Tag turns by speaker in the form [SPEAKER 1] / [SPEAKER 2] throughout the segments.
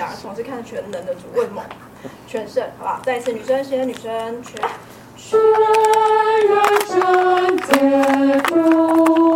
[SPEAKER 1] 两人同时看全能的主，为什么？全胜，好不好？再一次，女生先，女生全。全然圣洁主，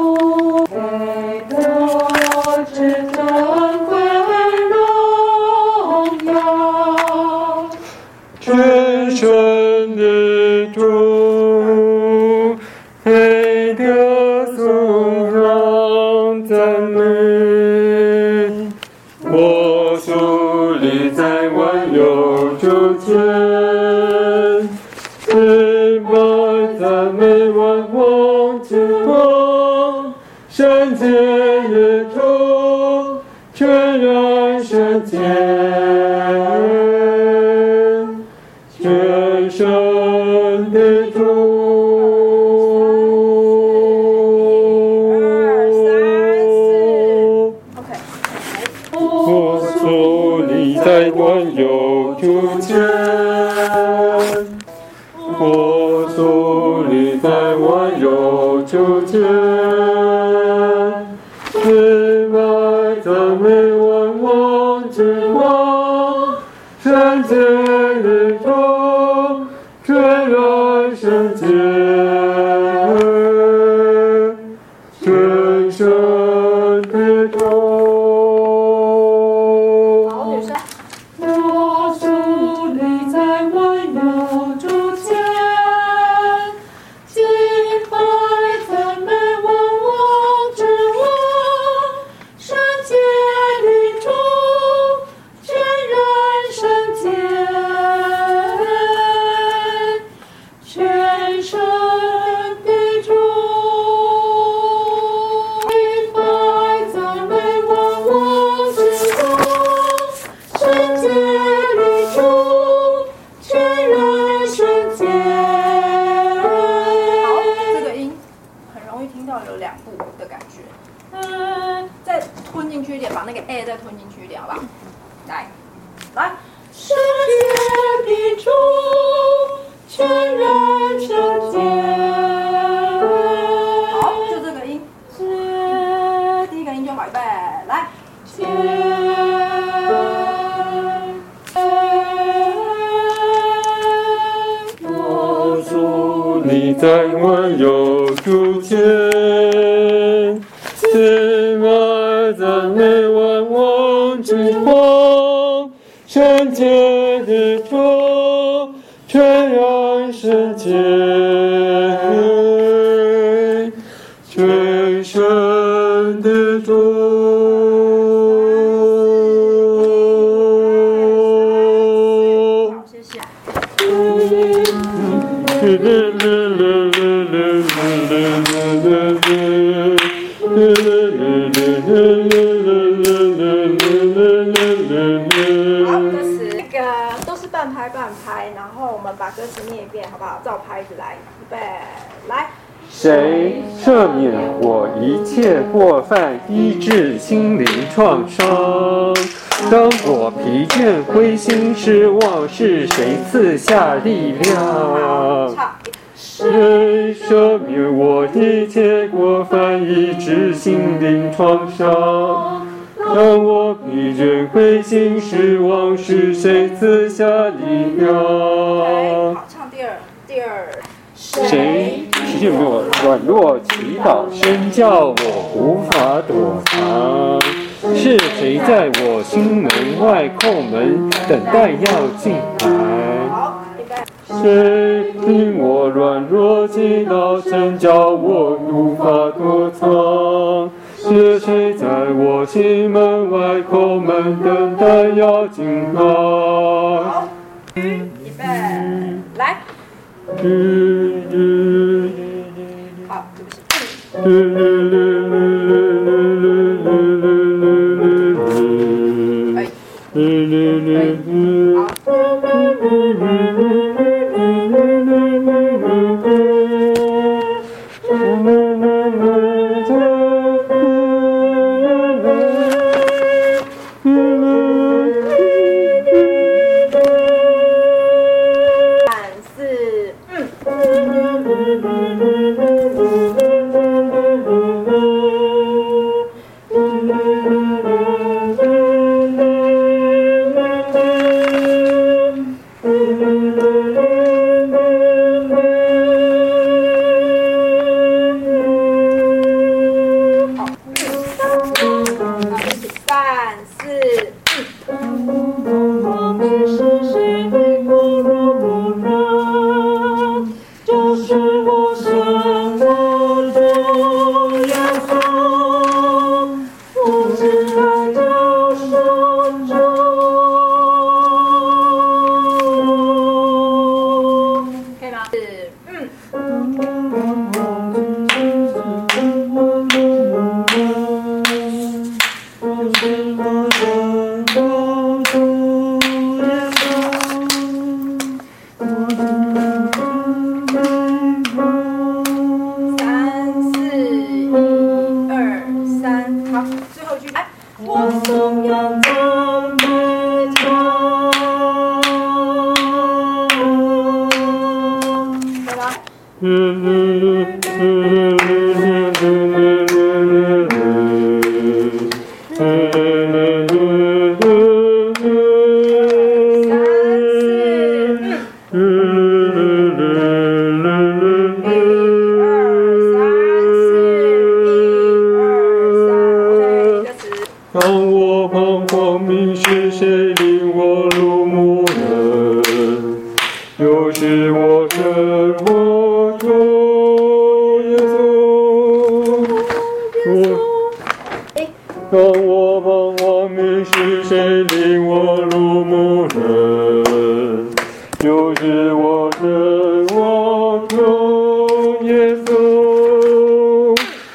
[SPEAKER 2] 圣洁的主，全然圣
[SPEAKER 1] 洁。歌词念一遍，好不好？照拍子来，预备，来。
[SPEAKER 2] 谁赦免我一切过犯，医治心灵创伤？当我疲倦、灰心、失望，是谁赐下力量？谁赦免我一切过犯，医治心灵创伤？当我疲倦、灰心、失望，是谁赐下力量？
[SPEAKER 1] 好，唱第二，第二。
[SPEAKER 2] 谁？替我软弱祈祷，深叫我无法躲藏？是谁？在我心门外叩门，等待要进
[SPEAKER 1] 来？
[SPEAKER 2] 谁？听我软弱祈祷，深叫我无法躲藏？是谁在我心门外叩门，等待要进来？
[SPEAKER 1] 好，预备，
[SPEAKER 2] 来。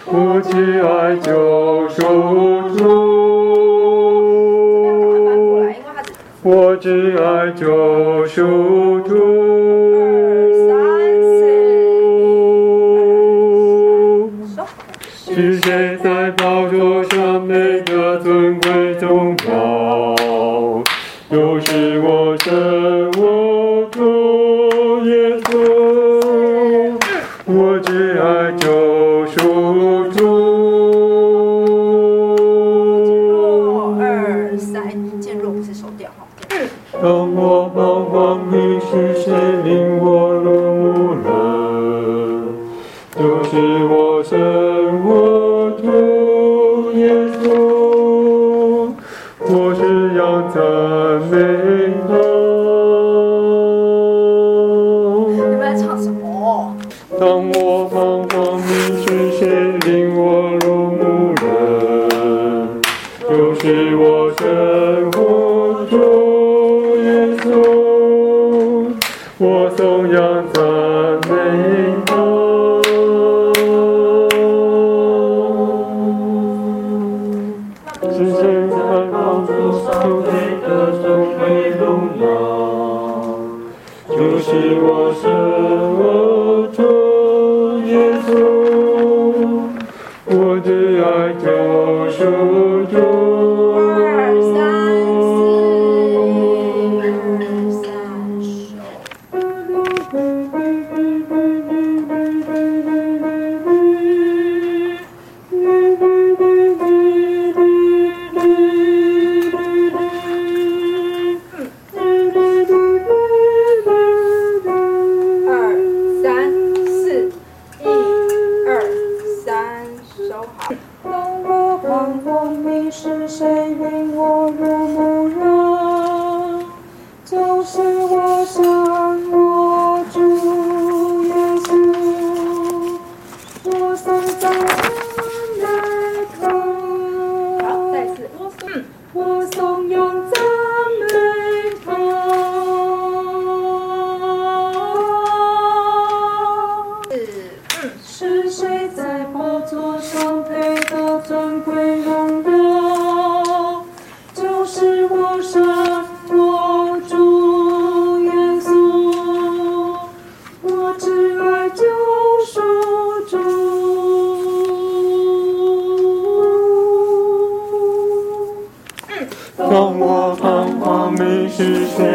[SPEAKER 2] 我只爱救赎主，我只爱救赎。没实现。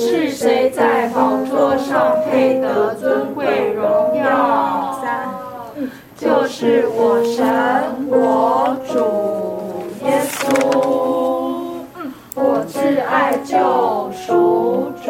[SPEAKER 2] 是
[SPEAKER 1] 谁在
[SPEAKER 2] 宝座上配得尊贵荣耀？三就是我
[SPEAKER 1] 神我主耶稣。我挚爱救赎主。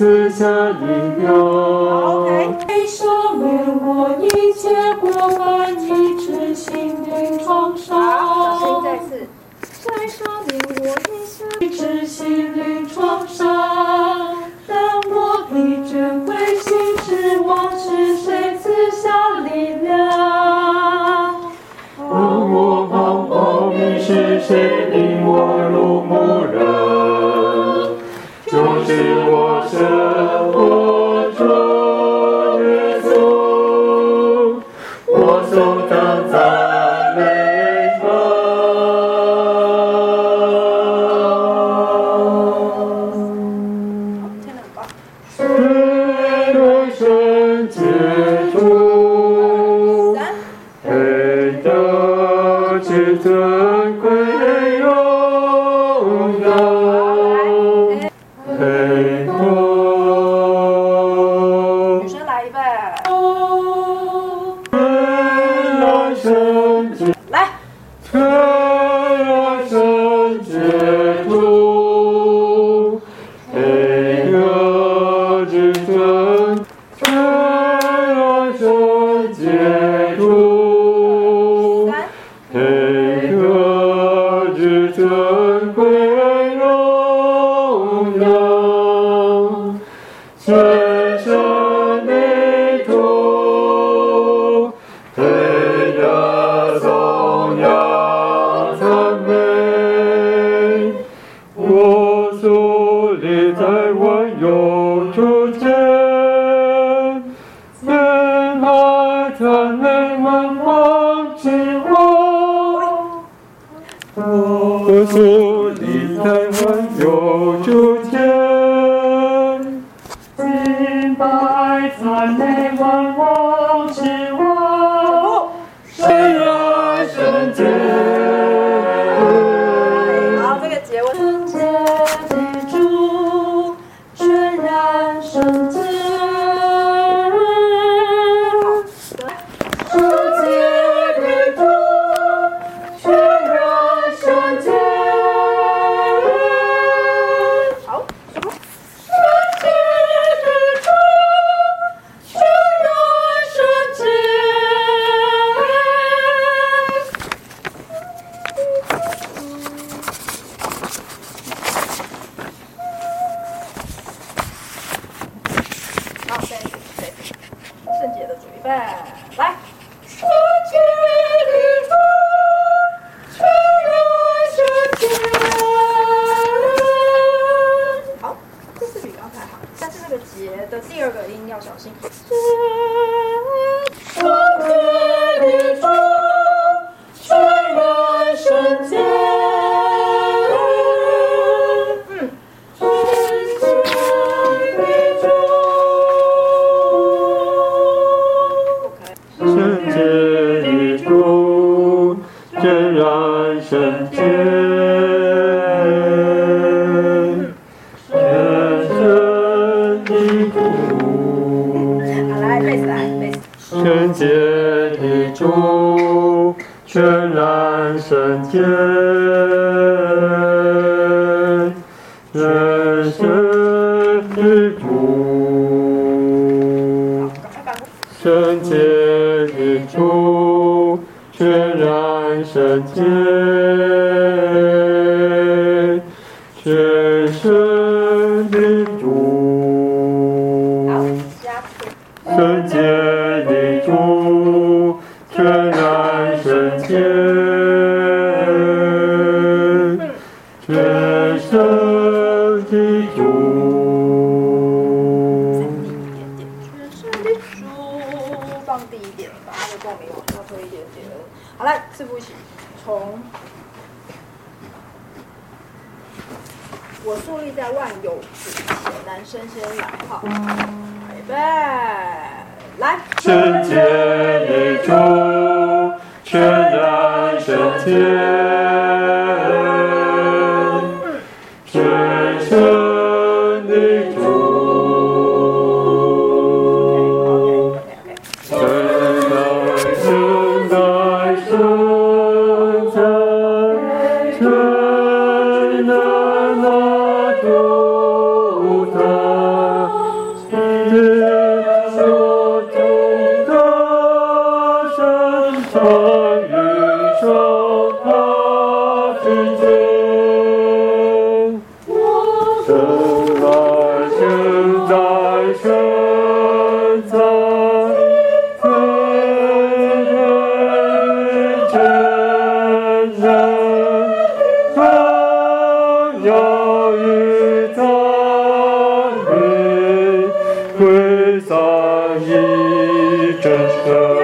[SPEAKER 2] 赐下力量？
[SPEAKER 1] 谁赦免我一切过犯，医治心灵创伤？好，再次。谁赦免我一切，医治心灵创伤？当我疲倦、灰心失望是，谁赐下力量？
[SPEAKER 2] 当我彷徨，迷失，谁领我入牧人？是我生，好再来再顺姐的主
[SPEAKER 1] 一呗生先来好，预备，来。
[SPEAKER 2] 圣洁的主，全然圣洁。汇在一阵声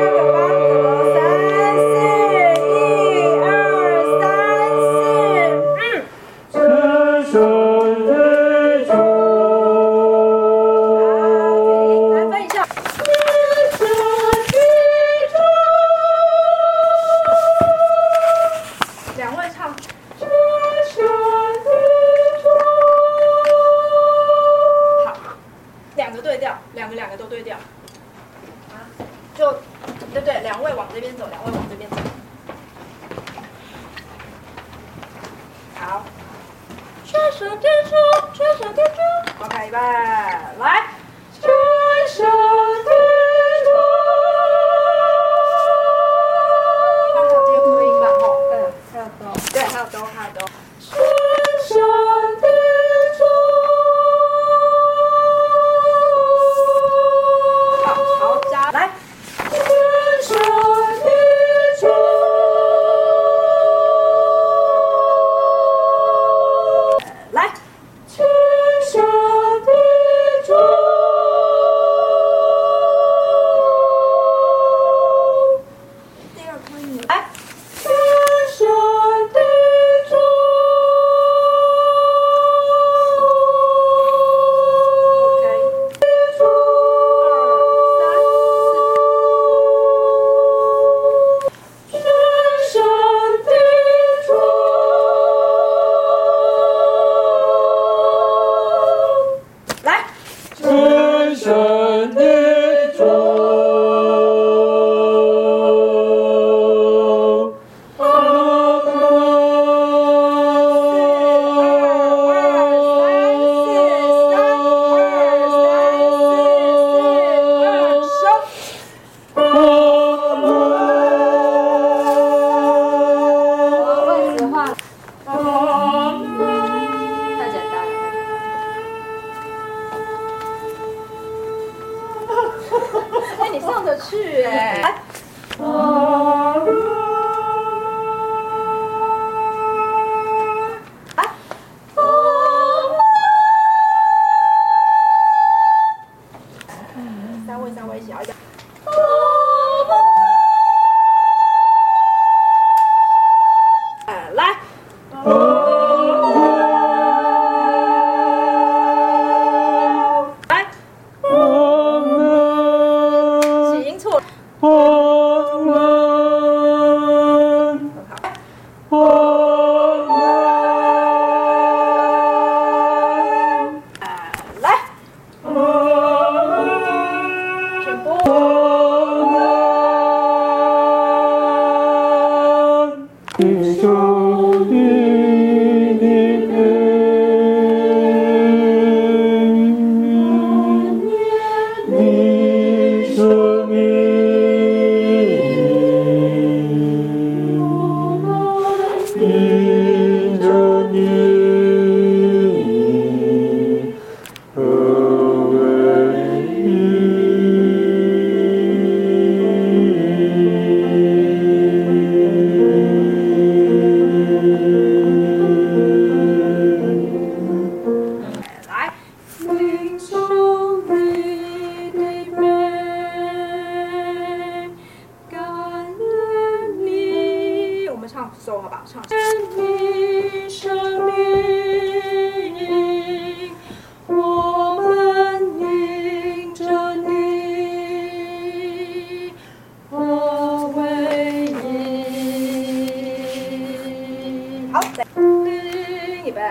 [SPEAKER 2] 好，再预备，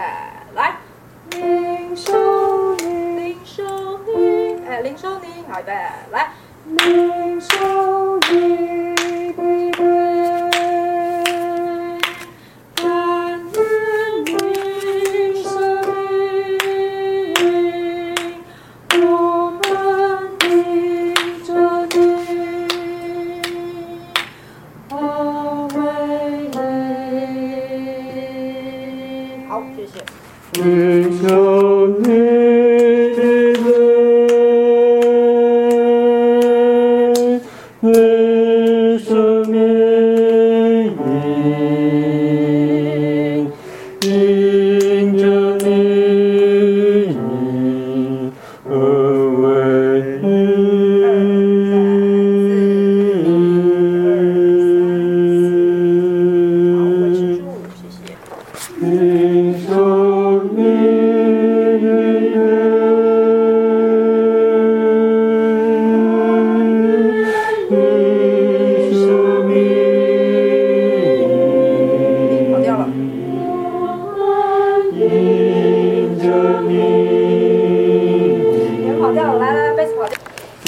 [SPEAKER 2] 来，领受你，领受你，哎，领受你，好，预备，来，领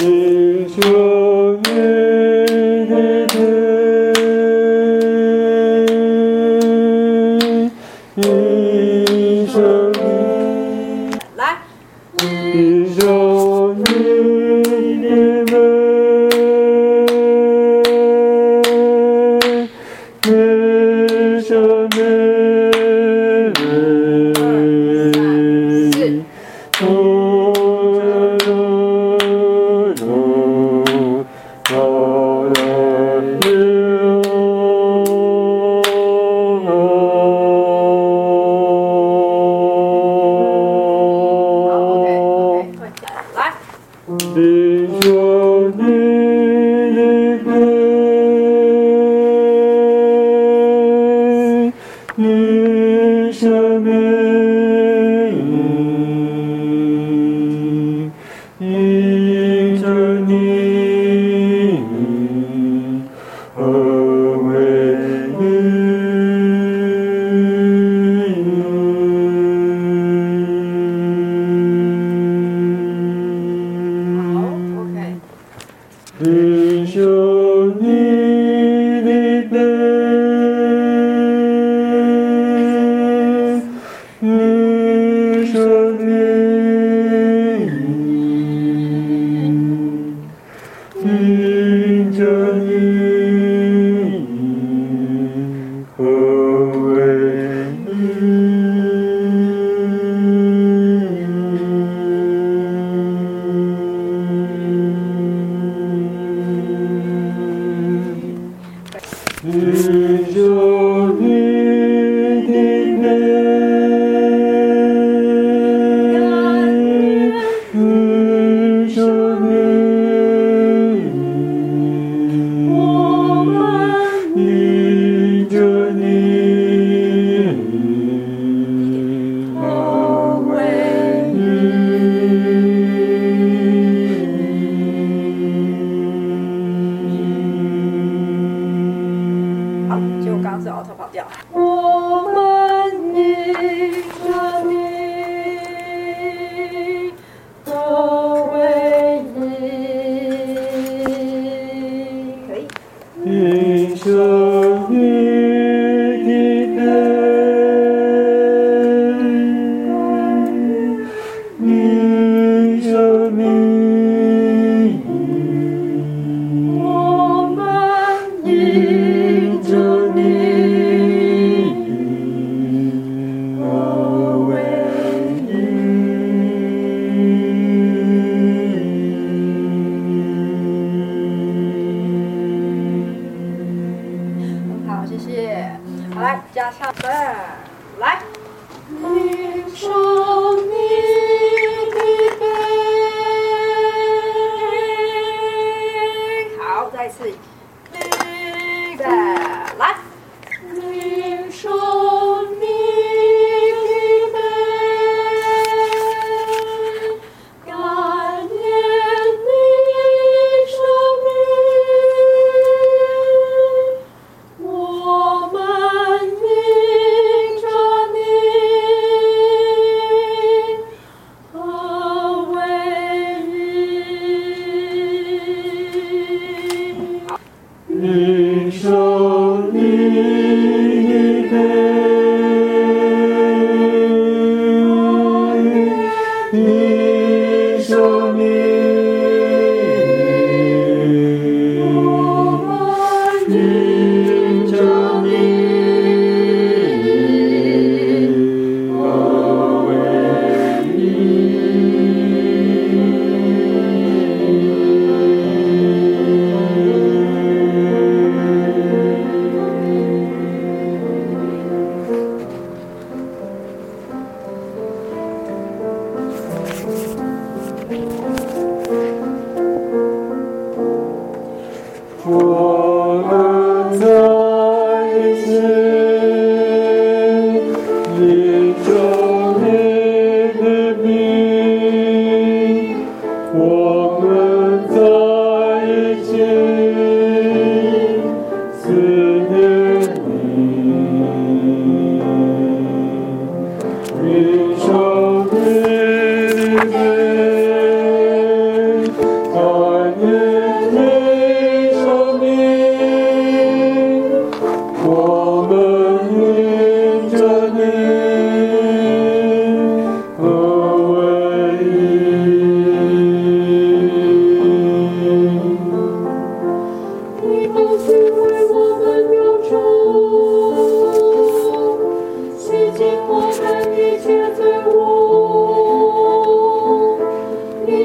[SPEAKER 2] Jesus.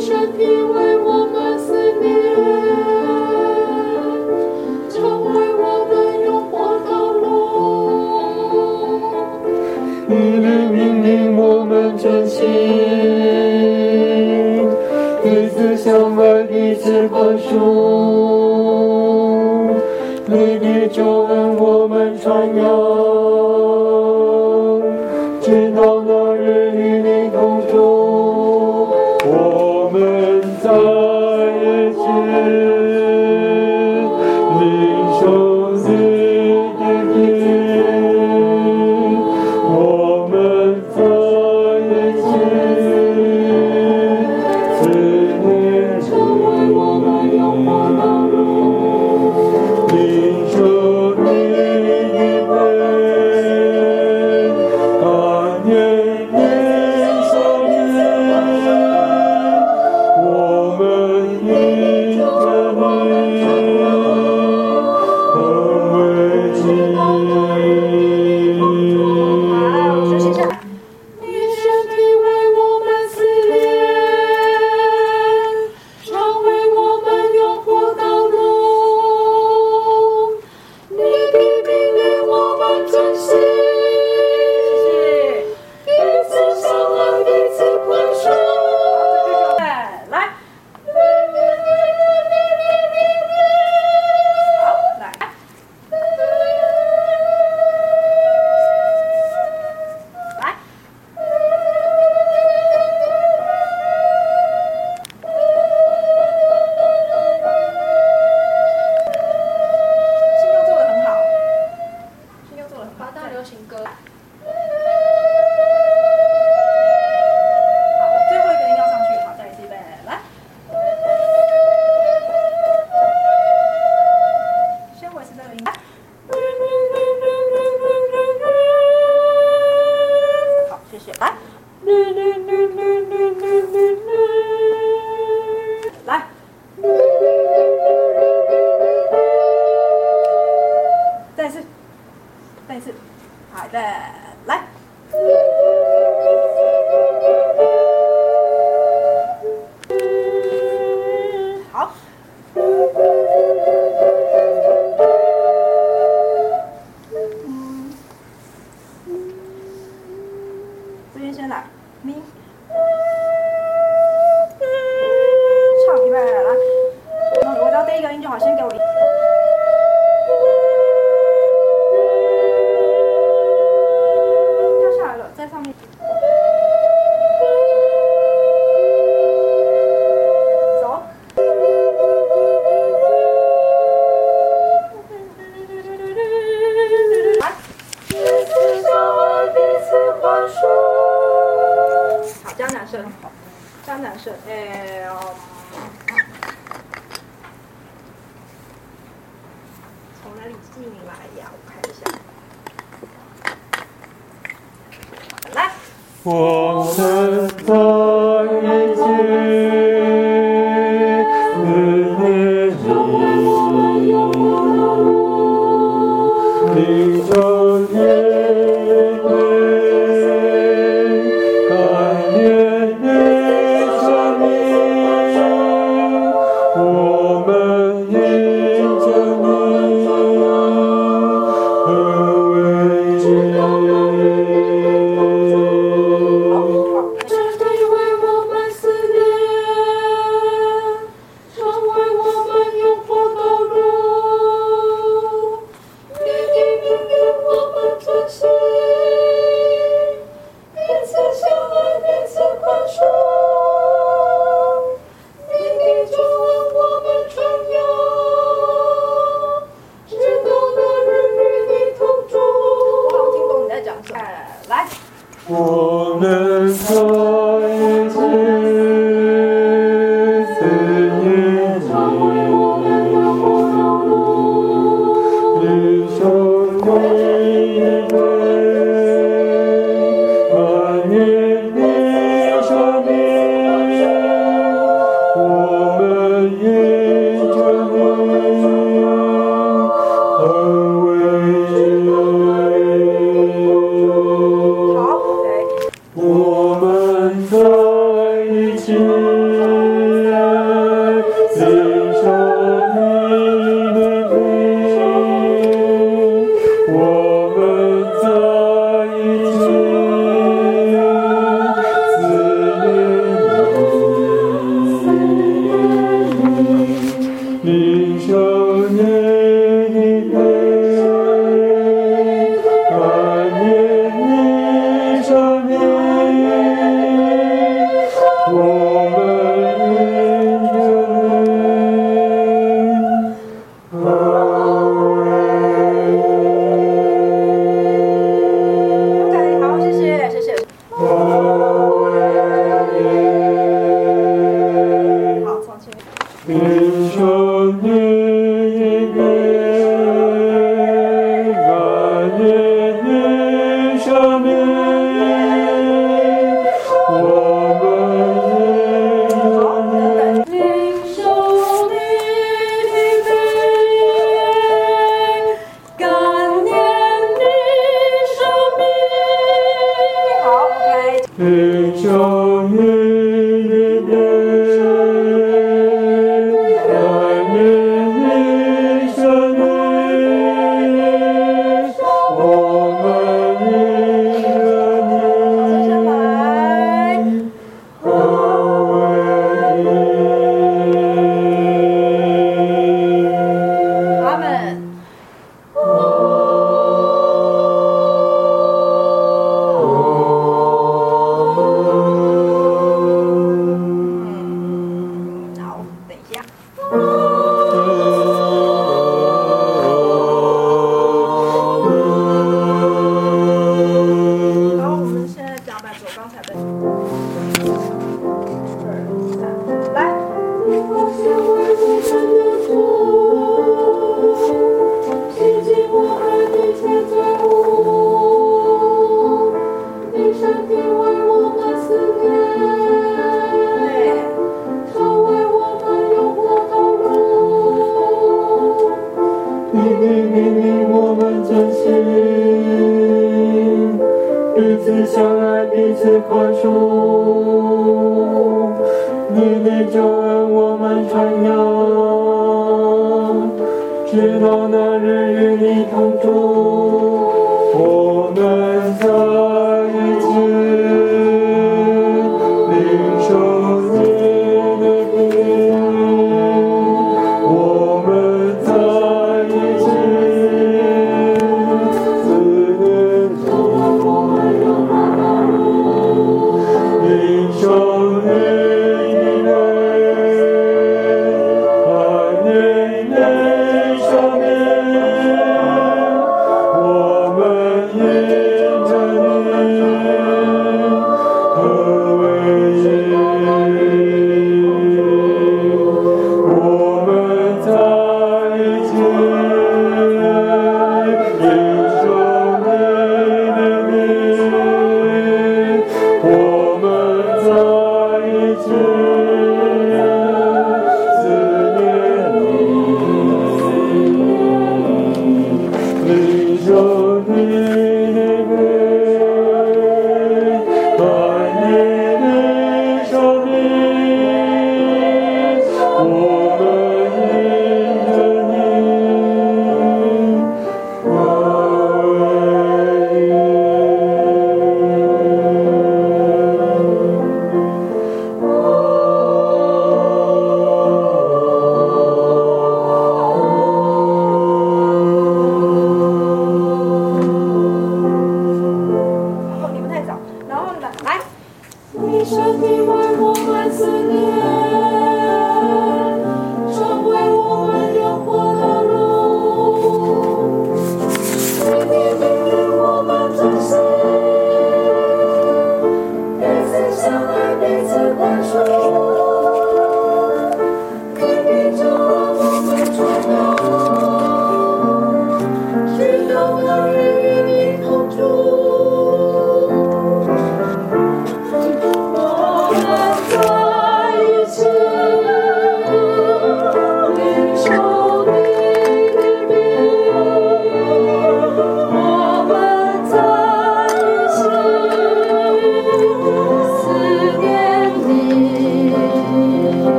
[SPEAKER 2] 身体为我
[SPEAKER 1] 们思念
[SPEAKER 2] 成为我
[SPEAKER 1] 们永恒的路。
[SPEAKER 2] 一缕命令我们珍惜。彼此相爱彼此宽恕。